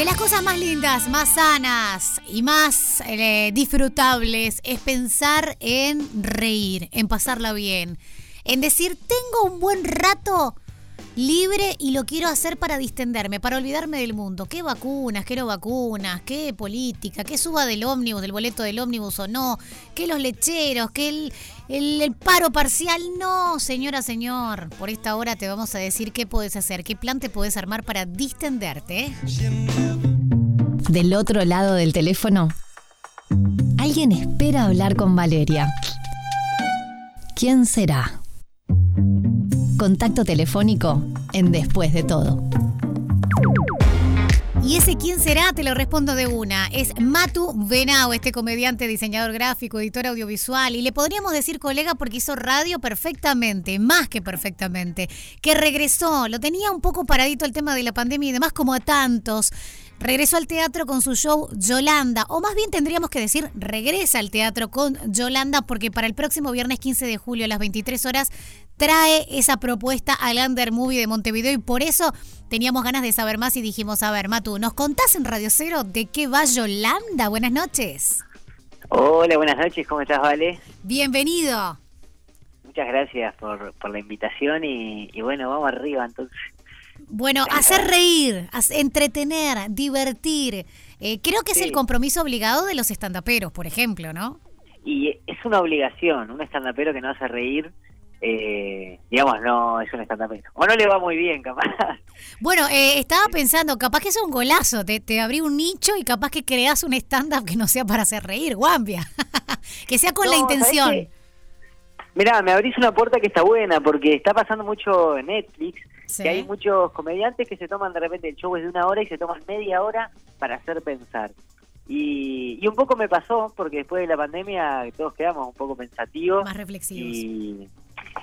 De las cosas más lindas, más sanas y más eh, disfrutables es pensar en reír, en pasarla bien, en decir, tengo un buen rato libre y lo quiero hacer para distenderme, para olvidarme del mundo. ¿Qué vacunas, qué no vacunas, qué política, qué suba del ómnibus, del boleto del ómnibus o no, qué los lecheros, qué el, el, paro parcial? No, señora, señor. Por esta hora te vamos a decir qué puedes hacer, qué plan te puedes armar para distenderte. Del otro lado del teléfono, alguien espera hablar con Valeria. ¿Quién será? Contacto telefónico en Después de todo. Y ese quién será, te lo respondo de una. Es Matu Benao, este comediante, diseñador gráfico, editor audiovisual. Y le podríamos decir colega porque hizo radio perfectamente, más que perfectamente. Que regresó, lo tenía un poco paradito el tema de la pandemia y demás, como a tantos. Regresó al teatro con su show Yolanda, o más bien tendríamos que decir regresa al teatro con Yolanda porque para el próximo viernes 15 de julio a las 23 horas trae esa propuesta al Under Movie de Montevideo y por eso teníamos ganas de saber más y dijimos, a ver, Matu, ¿nos contás en Radio Cero de qué va Yolanda? Buenas noches. Hola, buenas noches, ¿cómo estás, Vale? Bienvenido. Muchas gracias por, la invitación y, bueno, vamos arriba entonces. Bueno, hacer reír, entretener, divertir. Eh, creo que es el compromiso obligado de los estandaperos, por ejemplo, ¿no? Y es una obligación, un estandapero que no hace reír eh, digamos, no es un stand O no le va muy bien, capaz. Bueno, eh, estaba pensando, capaz que es un golazo, te, te abrí un nicho y capaz que creas un stand-up que no sea para hacer reír, guambia. que sea con la intención. Mirá, me abrís una puerta que está buena, porque está pasando mucho en Netflix, que hay muchos comediantes que se toman de repente el show es de una hora y se toman media hora para hacer pensar. Y, y un poco me pasó, porque después de la pandemia todos quedamos un poco pensativos. Más reflexivos. Y,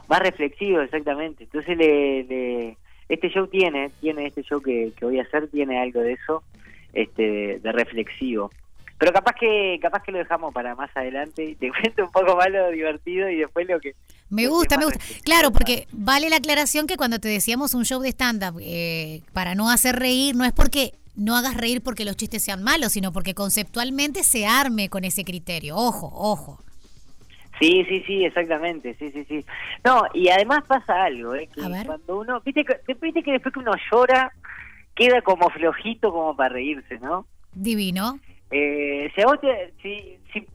más reflexivo, exactamente. Entonces, le, este show tiene, tiene este show que, voy a hacer, tiene algo de eso, este, de reflexivo. Pero capaz que capaz que lo dejamos para más adelante. Te cuento un poco más lo divertido y después lo que... Me gusta, me gusta. Claro, porque vale la aclaración que cuando te decíamos un show de stand-up eh, para no hacer reír, no es porque no hagas reír porque los chistes sean malos, sino porque conceptualmente se arme con ese criterio. Ojo, ojo. Sí, sí, sí, exactamente, sí, sí, sí. No, y además pasa algo, ¿eh? Que cuando uno, viste que, viste que después que uno llora, queda como flojito como para reírse, ¿no? Divino. Eh, si a vos te, si, si,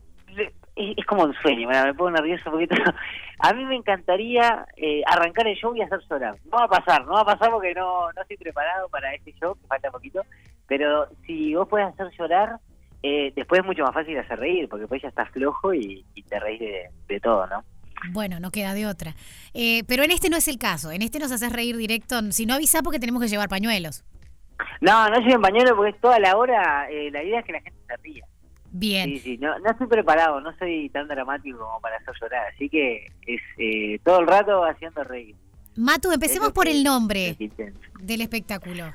es, como un sueño, me pongo nervioso un poquito. A mí me encantaría eh, arrancar el show y hacer llorar. No va a pasar, no va a pasar porque no, no estoy preparado para este show, que falta poquito. Pero si vos puedes hacer llorar, eh, después es mucho más fácil hacer reír, porque después ya estás flojo y, te reís de, todo, ¿no? Bueno, no queda de otra. Eh, pero en este no es el caso. En este nos haces reír directo. Si no avisa, porque tenemos que llevar pañuelos. No, no lleven pañuelos porque es toda la hora. Eh, la idea es que la gente se ría. Bien. Sí, sí. No, no estoy preparado. No soy tan dramático como para hacer llorar. Así que es todo el rato haciendo reír. Matu, empecemos por el nombre del espectáculo.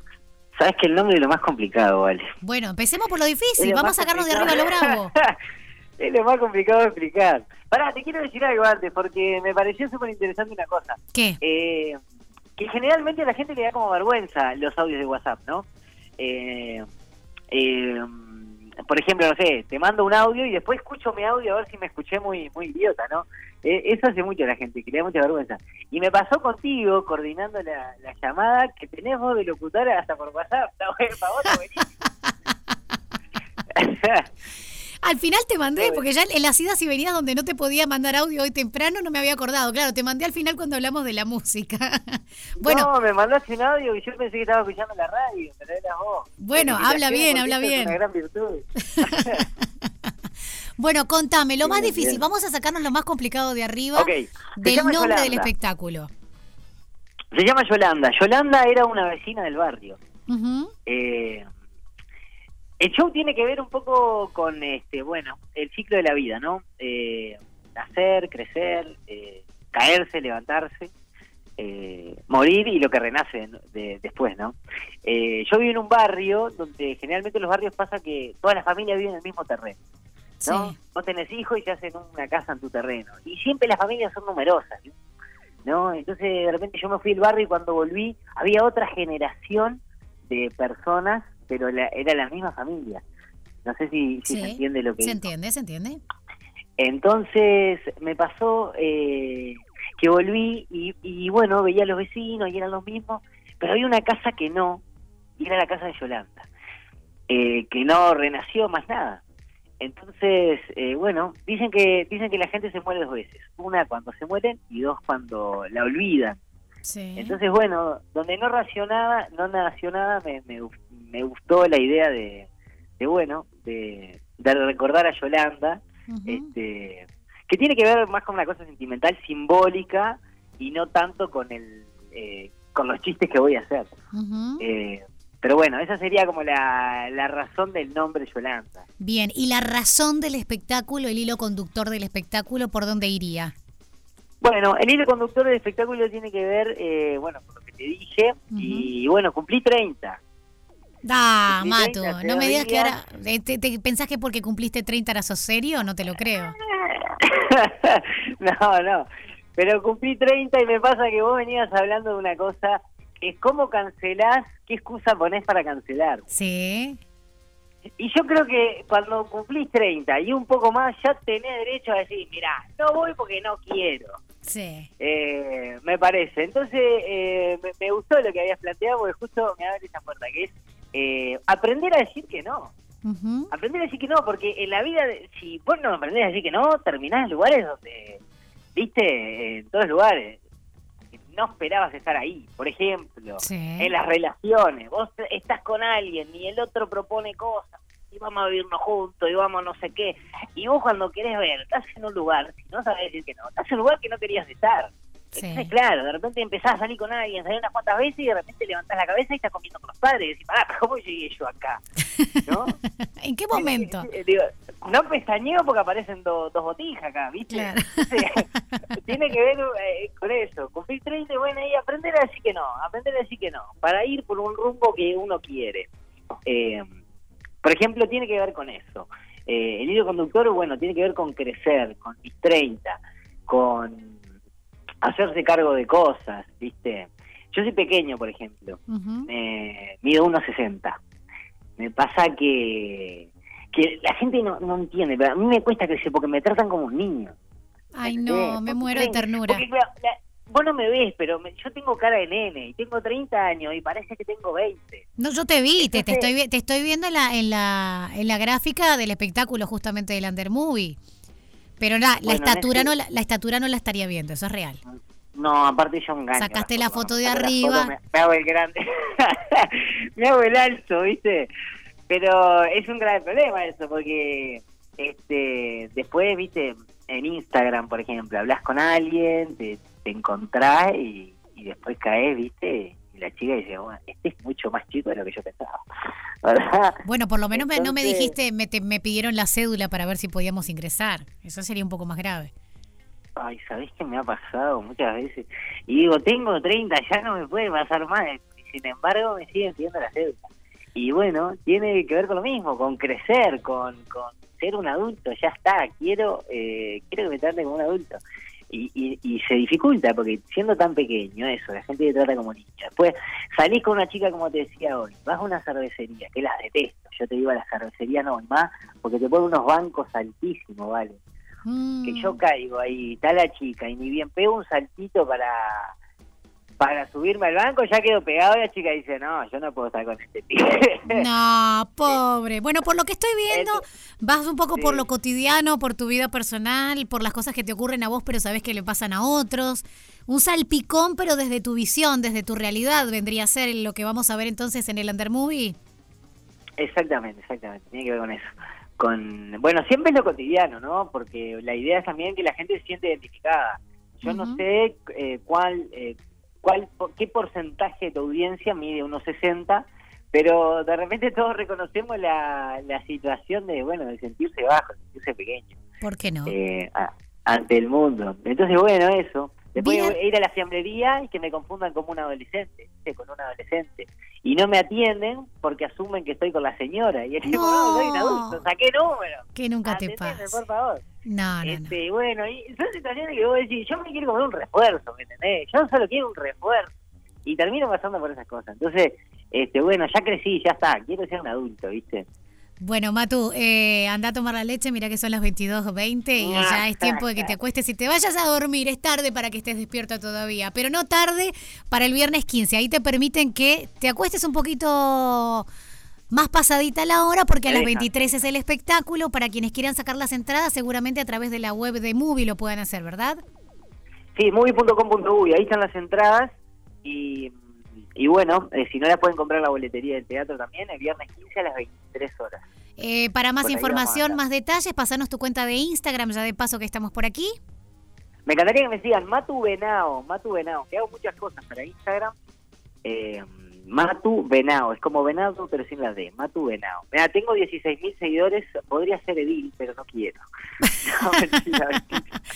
Sabes que el nombre es lo más complicado, vale. Bueno, empecemos por lo difícil. Vamos a sacarnos de arriba lo bravo. es lo más complicado de explicar. Pará, te quiero decir algo antes, porque me pareció súper interesante una cosa. ¿Qué? Eh, que generalmente a la gente le da como vergüenza los audios de WhatsApp, ¿no? Eh, eh, por ejemplo, no sé, te mando un audio y después escucho mi audio a ver si me escuché muy muy idiota, ¿no? Eh, eso hace mucho la gente, que mucha vergüenza. Y me pasó contigo, coordinando la, llamada, que tenés voz de locutora hasta por WhatsApp. Está bueno, vos, Al final te mandé, porque ya en las idas y venidas donde no te podía mandar audio hoy temprano no me había acordado. Claro, te mandé al final cuando hablamos de la música. bueno, no, me mandaste un audio y yo pensé que estaba escuchando la radio, pero era vos. Bueno, habla bien, habla bien. Es una gran virtud. bueno, contame, lo más difícil, vamos a sacarnos lo más complicado de arriba del nombre del espectáculo. Se llama Yolanda. Yolanda era una vecina del barrio. eh, el show tiene que ver un poco con, este, bueno, el ciclo de la vida, ¿no? Eh, nacer, crecer, eh, caerse, levantarse, eh, morir y lo que renace después, ¿no? yo vivo en un barrio donde generalmente en los barrios pasa que toda la familia vive en el mismo terreno, ¿no? No tenés hijos y se hacen una casa en tu terreno. Y siempre las familias son numerosas, ¿no? Entonces de repente yo me fui al barrio y cuando volví había otra generación de personas pero era la misma familia. No sé si, se entiende lo que Se entiende, se entiende. Entonces me pasó eh, que volví y, bueno, veía a los vecinos y eran los mismos, pero había una casa que no, y era la casa de Yolanda, eh, que no renació más nada. Entonces, eh, bueno, dicen que dicen que la gente se muere dos veces. Una cuando se mueren y dos cuando la olvidan. Entonces, bueno, donde no racionaba, no nació nada, me, me, gustó la idea de, de bueno, de, de recordar a Yolanda, este, que tiene que ver más con una cosa sentimental, simbólica y no tanto con el eh, con los chistes que voy a hacer. eh, pero bueno, esa sería como la, la razón del nombre Yolanda. Bien, ¿y la razón del espectáculo, el hilo conductor del espectáculo, por dónde iría? Bueno, el hilo conductor del espectáculo tiene que ver, eh, bueno, con lo que te dije, y bueno, cumplí 30. Da, Mato, no me digas que ahora. Eh, te, ¿Pensás que porque cumpliste 30 eras sos serio? No te lo creo. no, no. Pero cumplí 30 y me pasa que vos venías hablando de una cosa es cómo cancelás, qué excusa ponés para cancelar. Sí. Y yo creo que cuando cumplís 30 y un poco más, ya tenés derecho a decir, mira, no voy porque no quiero. Sí. Eh, me parece. Entonces, eh, me, gustó lo que habías planteado porque justo me abre esa puerta, que es eh, aprender a decir que no. Aprender a decir que no, porque en la vida, si vos no aprendés a decir que no, terminás en lugares donde, viste, en todos lugares, no esperabas estar ahí. Por ejemplo, en las relaciones, vos estás con alguien y el otro propone cosas y vamos a vivirnos juntos y vamos no sé qué. Y vos cuando querés ver, estás en un lugar, si no sabes decir que no, estás en un lugar que no querías estar. Entonces, claro, de repente empezás a salir con alguien, salís unas cuantas veces y de repente levantás la cabeza y estás comiendo con los padres y decís, pará, ¿cómo llegué yo acá? ¿No? ¿En qué momento? Digo, no pestañeo porque aparecen dos botijas acá, ¿viste? tiene que ver eh, con eso. Cumplir 30, bueno, y aprender a decir que no, aprender a decir que no, para ir por un rumbo que uno quiere. Eh, por ejemplo, tiene que ver con eso. Eh, el hilo conductor, bueno, tiene que ver con crecer, con mis 30, con hacerse cargo de cosas, ¿viste? Yo soy pequeño, por ejemplo, mido 1,60. Me pasa que, que la gente no, no entiende, pero a mí me cuesta crecer porque me tratan como un niño. Ay, no, me muero de ternura. Porque, vos no me ves, pero yo tengo cara de nene y tengo 30 años y parece que tengo 20. No, yo te vi, te, te, estoy, te estoy viendo en la, en, la, en la gráfica del espectáculo justamente del Under Movie. Pero la, la estatura no la, estatura no la estaría viendo, eso es real. No, aparte yo engaño. Sacaste la foto, de arriba. me, hago el grande. me hago el alto, ¿viste? Pero es un grave problema eso, porque este después, ¿viste? En Instagram, por ejemplo, hablas con alguien, te, te encontrás y, y después caes, ¿viste? la chica dice, bueno, este es mucho más chico de lo que yo pensaba. Bueno, por lo menos no me dijiste, me, me pidieron la cédula para ver si podíamos ingresar. Eso sería un poco más grave. Ay, ¿sabés qué me ha pasado muchas veces? Y digo, tengo 30, ya no me puede pasar más. Sin embargo, me siguen pidiendo la cédula. Y bueno, tiene que ver con lo mismo, con crecer, con, con ser un adulto. Ya está, quiero, eh, quiero que me traten como un adulto y, y, se dificulta porque siendo tan pequeño eso, la gente te trata como niña. Después salís con una chica como te decía hoy, vas a una cervecería, que las detesto, yo te digo a la cervecería no, más, porque te ponen unos bancos altísimos, ¿vale? Mm. Que yo caigo ahí, está la chica y ni bien pego un saltito para para subirme al banco ya quedo pegado y la chica dice, no, yo no puedo estar con este pibe. No, pobre. Bueno, por lo que estoy viendo, vas un poco por lo cotidiano, por tu vida personal, por las cosas que te ocurren a vos, pero sabes que le pasan a otros. Un salpicón, pero desde tu visión, desde tu realidad, vendría a ser lo que vamos a ver entonces en el Under Movie. Exactamente, exactamente. Tiene que ver con eso. Con, bueno, siempre es lo cotidiano, ¿no? Porque la idea es también que la gente se siente identificada. Yo no sé eh, cuál, eh, cuál, qué porcentaje de tu audiencia mide unos 60, pero de repente todos reconocemos la, la situación de, bueno, de sentirse bajo, de sentirse pequeño. ¿Por qué no? Eh, ante el mundo. Entonces, bueno, eso. Después ir a la fiambrería y que me confundan como un adolescente, con un adolescente. Y no me atienden porque asumen que estoy con la señora. Y es no. no, soy un adulto, saqué número. Que nunca te pasa. por favor. No, no, este, Bueno, y son situaciones que vos decís, yo me quiero comer un refuerzo, ¿me entendés? Yo solo quiero un refuerzo. Y termino pasando por esas cosas. Entonces, este, bueno, ya crecí, ya está, quiero ser un adulto, ¿viste? Bueno, Matu, eh, anda a tomar la leche, mira que son las 22.20 y ya es tiempo de que te acuestes y te vayas a dormir. Es tarde para que estés despierta todavía, pero no tarde para el viernes 15. Ahí te permiten que te acuestes un poquito más pasadita la hora porque a las 23 es el espectáculo. Para quienes quieran sacar las entradas, seguramente a través de la web de Movie lo puedan hacer, ¿verdad? Sí, movie.com.uy, ahí están las entradas y y bueno, eh, si no las pueden comprar en la boletería del teatro también, el viernes 15 a las 23 horas. Eh, para más información, más detalles, pasanos tu cuenta de Instagram, ya de paso que estamos por aquí. Me encantaría que me sigan Matu Venao, Matu Venao, que hago muchas cosas para Instagram. Eh, Matu Venao, es como venado pero sin la D, Matu Venao. Mira, tengo 16 mil seguidores, podría ser Edil, pero no quiero.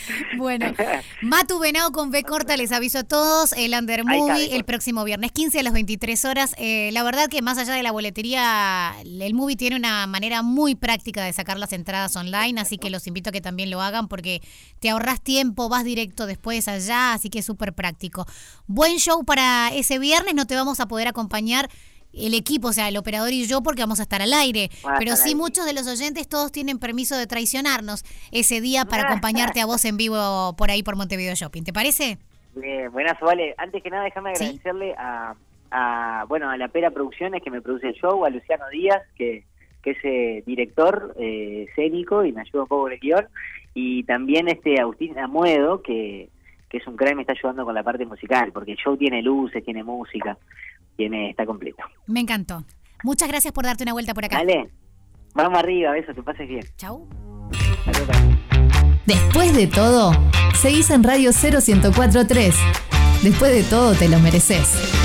bueno, Matu Venao con B corta, les aviso a todos, el Under Movie el próximo viernes 15 a las 23 horas. Eh, la verdad que más allá de la boletería, el Movie tiene una manera muy práctica de sacar las entradas online, así que los invito a que también lo hagan porque te ahorras tiempo, vas directo después allá, así que es súper práctico. Buen show para ese viernes, no te vamos a poder acompañar el equipo, o sea, el operador y yo, porque vamos a estar al aire. Pero sí, muchos de los oyentes, todos tienen permiso de traicionarnos ese día para acompañarte a vos en vivo por ahí por Montevideo Shopping. ¿Te parece? Bien, buenas, vale. Antes que nada, déjame agradecerle a, bueno, a la Pera Producciones que me produce el show, a Luciano Díaz, que, que es eh, director eh, escénico y me ayuda un poco con el guion, y también este Agustín Amuedo, que, que es un crack, me está ayudando con la parte musical, porque el show tiene luces, tiene música tiene, está completo. Me encantó. Muchas gracias por darte una vuelta por acá. Dale, vamos arriba, eso, que pases bien. Chau. Después de todo, seguís en Radio 0143. Después de todo, te lo mereces.